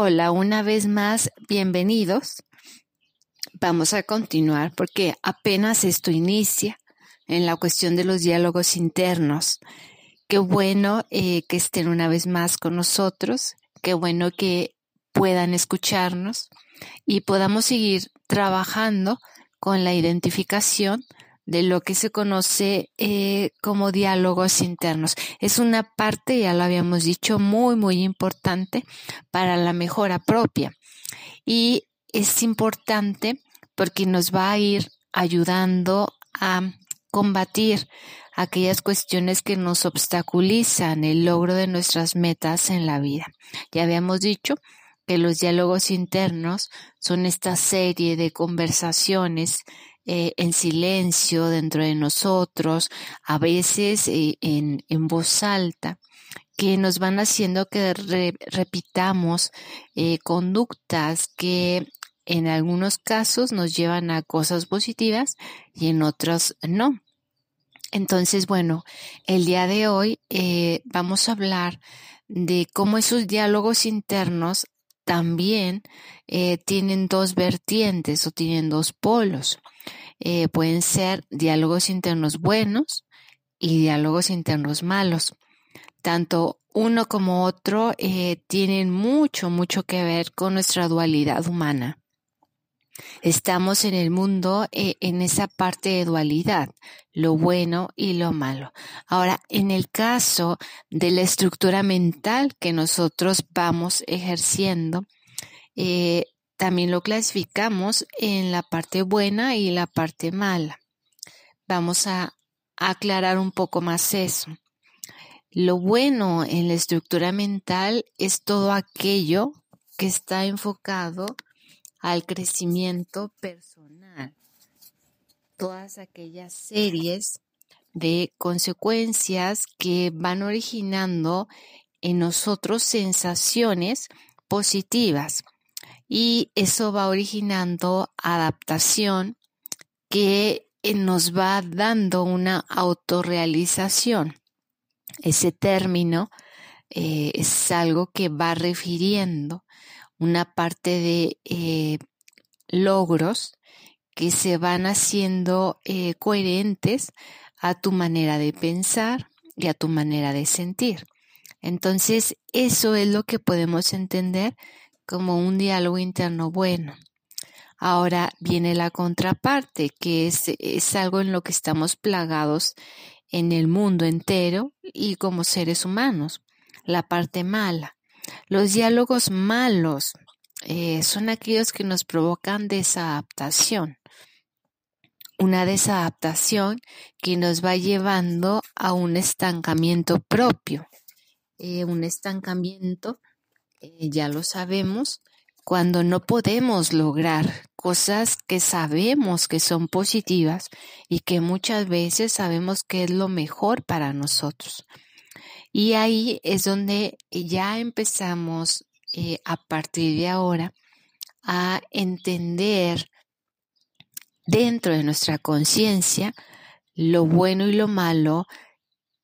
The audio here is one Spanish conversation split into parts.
Hola, una vez más, bienvenidos. Vamos a continuar porque apenas esto inicia en la cuestión de los diálogos internos. Qué bueno eh, que estén una vez más con nosotros, qué bueno que puedan escucharnos y podamos seguir trabajando con la identificación de lo que se conoce eh, como diálogos internos. Es una parte, ya lo habíamos dicho, muy, muy importante para la mejora propia. Y es importante porque nos va a ir ayudando a combatir aquellas cuestiones que nos obstaculizan el logro de nuestras metas en la vida. Ya habíamos dicho que los diálogos internos son esta serie de conversaciones eh, en silencio dentro de nosotros, a veces eh, en, voz alta, que nos van haciendo que repitamos eh, conductas que en algunos casos nos llevan a cosas positivas y en otros no. Entonces, bueno, el día de hoy vamos a hablar de cómo esos diálogos internos también tienen dos vertientes o tienen dos polos. Eh, pueden ser diálogos internos buenos y diálogos internos malos. Tanto uno como otro eh, tienen mucho, mucho que ver con nuestra dualidad humana. Estamos en el mundo eh, en esa parte de dualidad, lo bueno y lo malo. Ahora, en el caso de la estructura mental que nosotros vamos ejerciendo, eh, también lo clasificamos en la parte buena y la parte mala. Vamos a aclarar un poco más eso. Lo bueno en la estructura mental es todo aquello que está enfocado al crecimiento personal. Todas aquellas series de consecuencias que van originando en nosotros sensaciones positivas y eso va originando adaptación que nos va dando una autorrealización. Ese término eh, es algo que va refiriendo una parte de eh, logros que se van haciendo eh, coherentes a tu manera de pensar y a tu manera de sentir. Entonces, eso es lo que podemos entender como un diálogo interno bueno. Ahora viene la contraparte, que es, es algo en lo que estamos plagados en el mundo entero y como seres humanos, la parte mala. Los diálogos malos eh, son aquellos que nos provocan desadaptación. Una desadaptación que nos va llevando a un estancamiento propio. Eh, un estancamiento, eh, ya lo sabemos, cuando no podemos lograr cosas que sabemos que son positivas y que muchas veces sabemos que es lo mejor para nosotros. Y ahí es donde ya empezamos eh, a partir de ahora a entender dentro de nuestra conciencia lo bueno y lo malo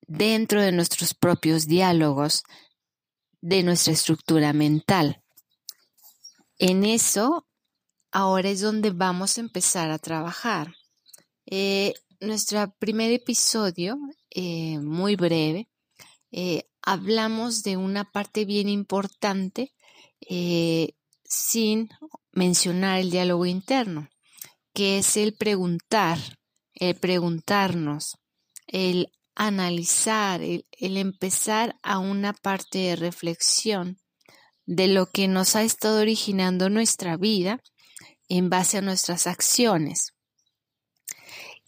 dentro de nuestros propios diálogos, de nuestra estructura mental. En eso, ahora es donde vamos a empezar a trabajar. Eh, nuestro primer episodio, eh, muy breve, eh, hablamos de una parte bien importante sin mencionar el diálogo interno, que es el preguntar, el preguntarnos, el analizar, el, empezar a una parte de reflexión de lo que nos ha estado originando nuestra vida en base a nuestras acciones.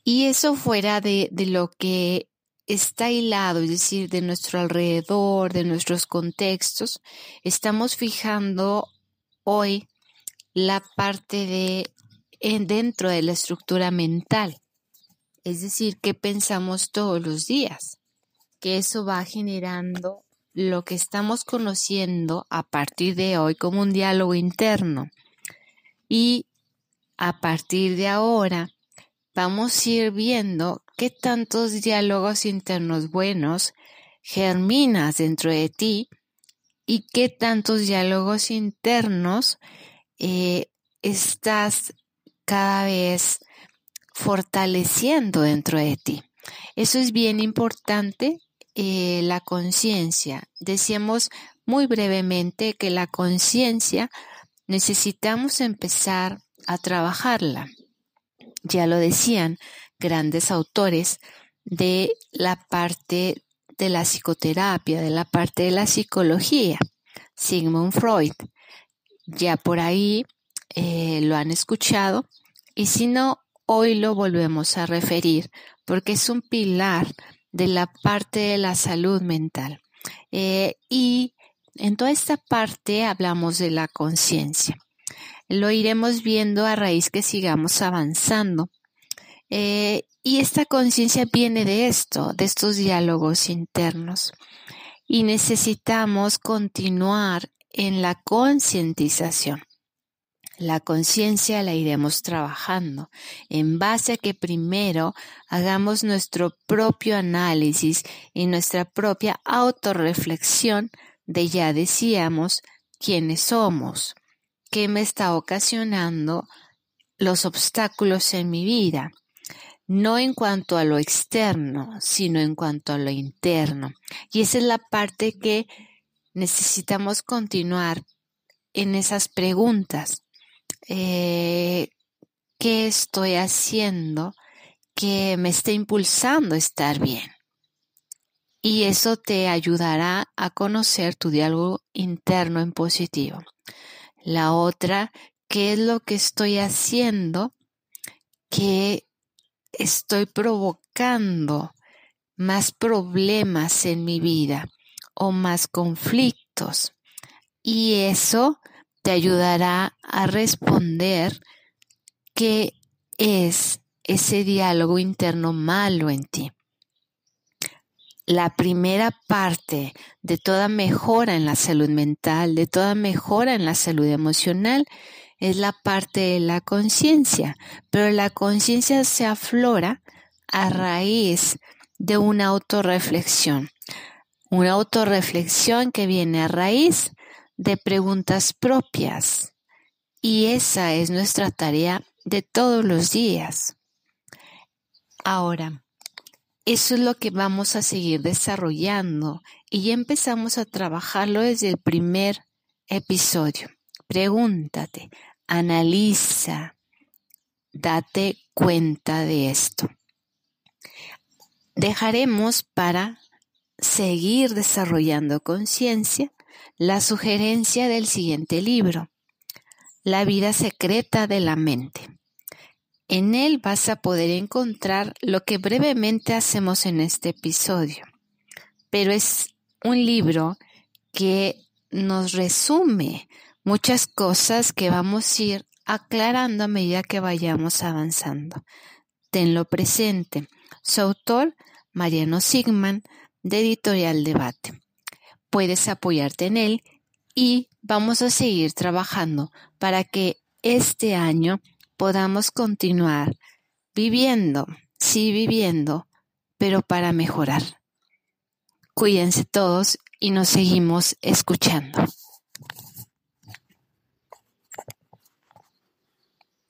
Y eso fuera de, de lo que está hilado, es decir, de nuestro alrededor, de nuestros contextos, estamos fijando hoy la parte de dentro de la estructura mental, es decir, qué pensamos todos los días, que eso va generando lo que estamos conociendo a partir de hoy como un diálogo interno. Y a partir de ahora vamos a ir viendo qué tantos diálogos internos buenos germinas dentro de ti y qué tantos diálogos internos eh, estás cada vez fortaleciendo dentro de ti. Eso es bien importante, eh, la conciencia. Decíamos muy brevemente que la conciencia necesitamos empezar a trabajarla. Ya lo decían grandes autores de la parte de la psicoterapia, de la parte de la psicología, Sigmund Freud. Ya por ahí eh, lo han escuchado y si no, hoy lo volvemos a referir porque es un pilar de la parte de la salud mental. Eh, y en toda esta parte hablamos de la conciencia. Lo iremos viendo a raíz que sigamos avanzando. Eh, y esta conciencia viene de esto, de estos diálogos internos. Y necesitamos continuar en la concientización. La conciencia la iremos trabajando en base a que primero hagamos nuestro propio análisis y nuestra propia autorreflexión de ya decíamos quiénes somos, qué me está ocasionando los obstáculos en mi vida, no en cuanto a lo externo, sino en cuanto a lo interno. Y esa es la parte que necesitamos continuar en esas preguntas. Eh, ¿Qué estoy haciendo que me esté impulsando a estar bien? Y eso te ayudará a conocer tu diálogo interno en positivo. La otra, ¿qué es lo que estoy haciendo que estoy provocando más problemas en mi vida o más conflictos. Y eso te ayudará a responder qué es ese diálogo interno malo en ti. La primera parte de toda mejora en la salud mental, de toda mejora en la salud emocional, es la parte de la conciencia, pero la conciencia se aflora a raíz de una autorreflexión. Una autorreflexión que viene a raíz de preguntas propias. Y esa es nuestra tarea de todos los días. Ahora, eso es lo que vamos a seguir desarrollando y ya empezamos a trabajarlo desde el primer episodio. Pregúntate, analiza, date cuenta de esto. Dejaremos para seguir desarrollando conciencia la sugerencia del siguiente libro, La vida secreta de la mente. En él vas a poder encontrar lo que brevemente hacemos en este episodio, pero es un libro que nos resume muchas cosas que vamos a ir aclarando a medida que vayamos avanzando. Tenlo presente. Su autor, Mariano Sigman, de Editorial Debate. Puedes apoyarte en él y vamos a seguir trabajando para que este año podamos continuar viviendo, sí viviendo, pero para mejorar. Cuídense todos y nos seguimos escuchando.